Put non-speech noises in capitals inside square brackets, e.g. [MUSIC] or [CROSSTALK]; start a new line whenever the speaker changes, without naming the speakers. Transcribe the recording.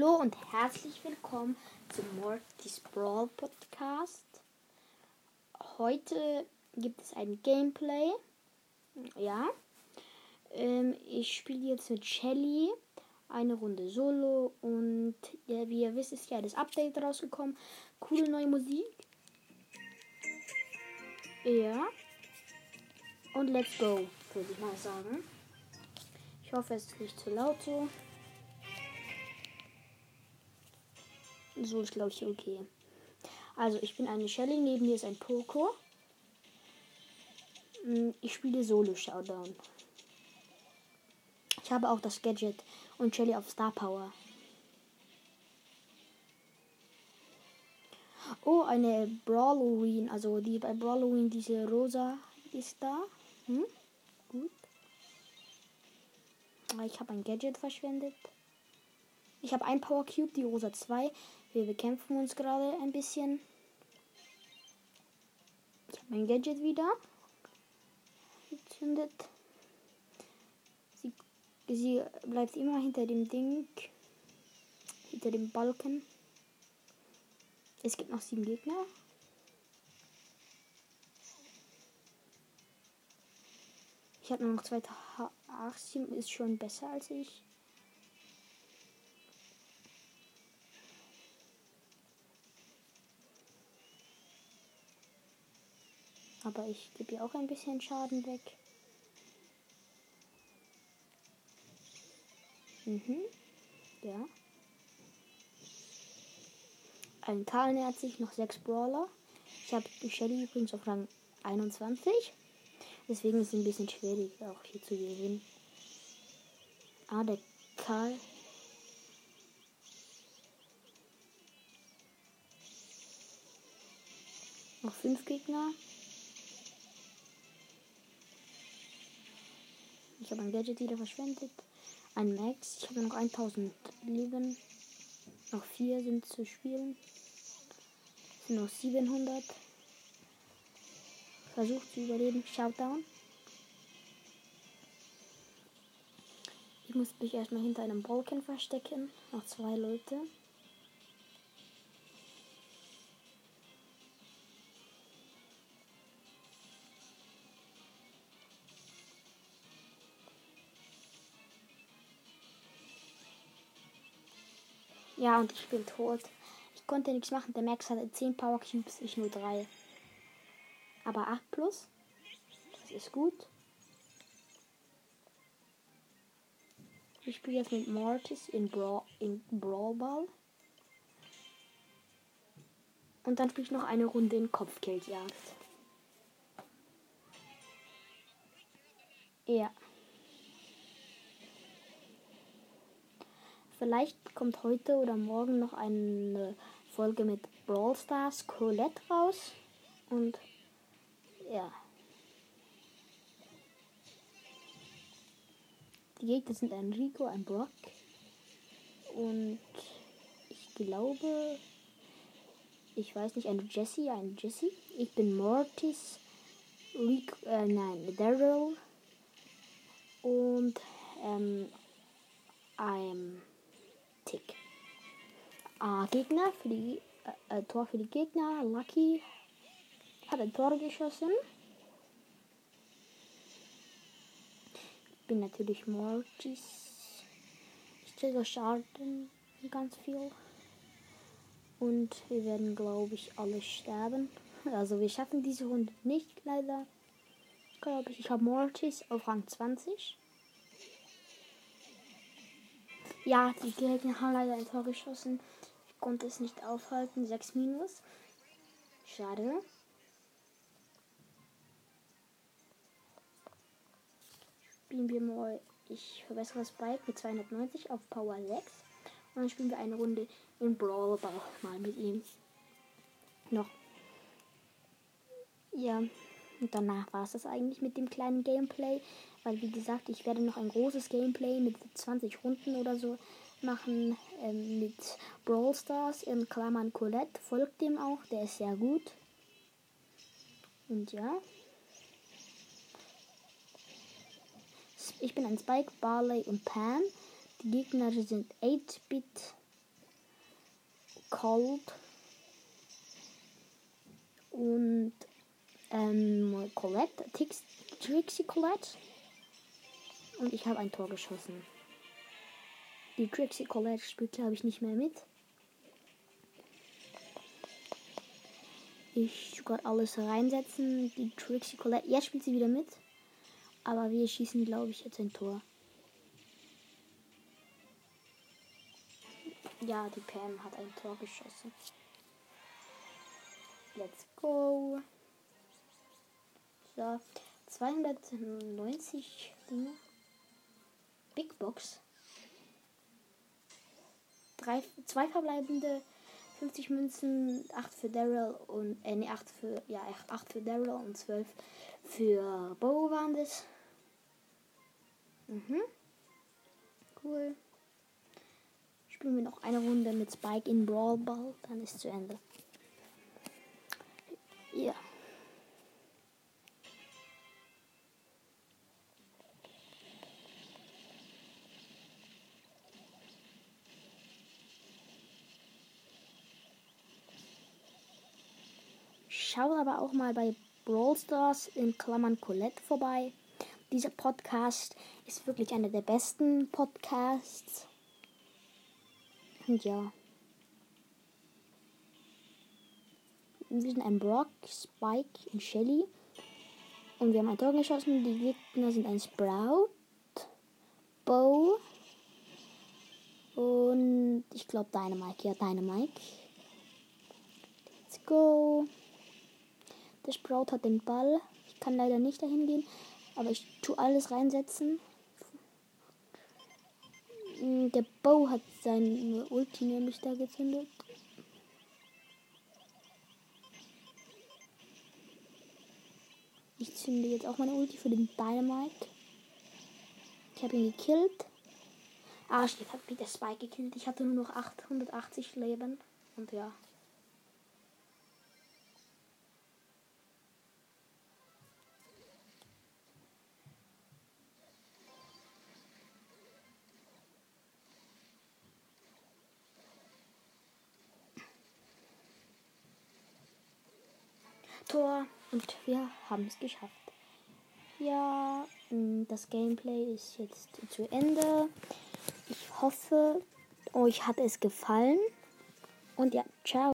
Hallo und herzlich willkommen zum Mortis Brawl Podcast. Heute gibt es ein Gameplay. Ja. Ähm, ich spiele jetzt mit Shelly eine Runde Solo und ja, wie ihr wisst, ist ja das Update rausgekommen. Coole neue Musik. Ja. Und let's go, würde ich mal sagen. Ich hoffe, es ist nicht zu laut so. So ist, glaube ich, okay. Also, ich bin eine Shelly, neben mir ist ein Poco. Hm, ich spiele Solo Showdown. Ich habe auch das Gadget und Shelly auf Star Power. Oh, eine Brawloween, also die bei Brawloween, diese rosa ist da. Hm? Gut. Ah, ich habe ein Gadget verschwendet. Ich habe ein Power Cube, die rosa 2. Wir bekämpfen uns gerade ein bisschen. Ich habe mein Gadget wieder. Gezündet. Sie, sie bleibt immer hinter dem Ding. Hinter dem Balken. Es gibt noch sieben Gegner. Ich habe nur noch zwei. Ach, sieben ist schon besser als ich. Aber ich gebe ihr auch ein bisschen Schaden weg. Mhm. Ja. Ein Karl nähert sich, noch sechs Brawler. Ich habe die Shelly übrigens auf Rang 21. Deswegen ist es ein bisschen schwierig, auch hier zu gewinnen. Ah, der Karl. Noch fünf Gegner. Ich habe ein Gadget wieder verschwendet. Ein Max. Ich habe noch 1000 Leben. Noch vier sind zu spielen. Es sind noch 700. Versucht zu überleben. Shoutdown. Ich muss mich erstmal hinter einem Balken verstecken. Noch zwei Leute. Ja, und ich bin tot. Ich konnte nichts machen. Der Max hatte 10 Power Cubes, ich nur 3. Aber 8 plus. Das ist gut. Ich spiele jetzt mit Mortis in, Brawl, in Brawl Ball. Und dann spiele ich noch eine Runde in Kopfgeldjagd. Ja. Vielleicht kommt heute oder morgen noch eine Folge mit Brawl Stars Colette raus. Und ja. Die Gegner sind ein Rico, ein Brock. Und ich glaube, ich weiß nicht, ein Jesse, ein Jesse. Ich bin Mortis, Rico, äh, nein, Daryl. Und ähm, I'm Tick. Ah, Gegner für die äh, äh, Tor für die Gegner. Lucky hat ein Tor geschossen. Bin natürlich Mortis. Ich kriege Schaden ganz viel. Und wir werden, glaube ich, alle sterben. [LAUGHS] Also wir schaffen diese Runde nicht, leider. Glaube ich. Ich habe Mortis auf Rang 20. Ja, die Gegner haben leider ein Tor geschossen. Ich konnte es nicht aufhalten. 6 minus. Schade. Spielen wir mal. Ich verbessere das Bike mit 290 auf Power 6. Und dann spielen wir eine Runde in Brawl Ball mal mit ihm. Noch. Ja. Und danach war es das eigentlich mit dem kleinen Gameplay. Weil, wie gesagt, ich werde noch ein großes Gameplay mit 20 Runden oder so machen ähm, mit Brawl Stars in Klammern Colette. Folgt dem auch, der ist sehr gut. Und ja. Ich bin ein Spike, Barley und Pam. Die Gegner sind 8-Bit, Cold und ähm, Colette, Tix, Trixie Colette. Und ich habe ein Tor geschossen. Die Trixie Colette spielt, glaube ich, nicht mehr mit. Ich gerade alles reinsetzen. Die Trixie Colette. Jetzt spielt sie wieder mit. Aber wir schießen, glaube ich, jetzt ein Tor. Ja, die Pam hat ein Tor geschossen. Let's go. So, 290 Dinge. Big Box. Drei, zwei verbleibende 50 Münzen, 8 für Daryl und äh, nee, 8 für ja, 8 für Daryl und 12 für Bo waren das. Mhm. Cool. Spielen wir noch eine Runde mit Spike in Brawl Ball, dann ist zu Ende. Ja. Schaut aber auch mal bei Brawl Stars in Klammern Colette vorbei. Dieser Podcast ist wirklich einer der besten Podcasts. Und ja. Wir sind ein Brock, Spike und Shelly. Und wir haben ein Tor geschossen. Die Gegner sind ein Sprout, Bo und ich glaube Dynamite. Ja, Dynamite. Let's go. Der Sprout hat den Ball. Ich kann leider nicht dahin gehen. Aber ich tue alles reinsetzen. Mm, der Bow hat seine Ulti nämlich da gezündet. Ich zünde jetzt auch meine Ulti für den Dynamite. Ich habe ihn gekillt. Ah, ich habe wieder Spike gekillt. Ich hatte nur noch 880 Leben. Und ja. Tor und wir haben es geschafft. Ja, mm, das Gameplay ist jetzt zu Ende. Ich hoffe, euch hat es gefallen. Und ja, ciao.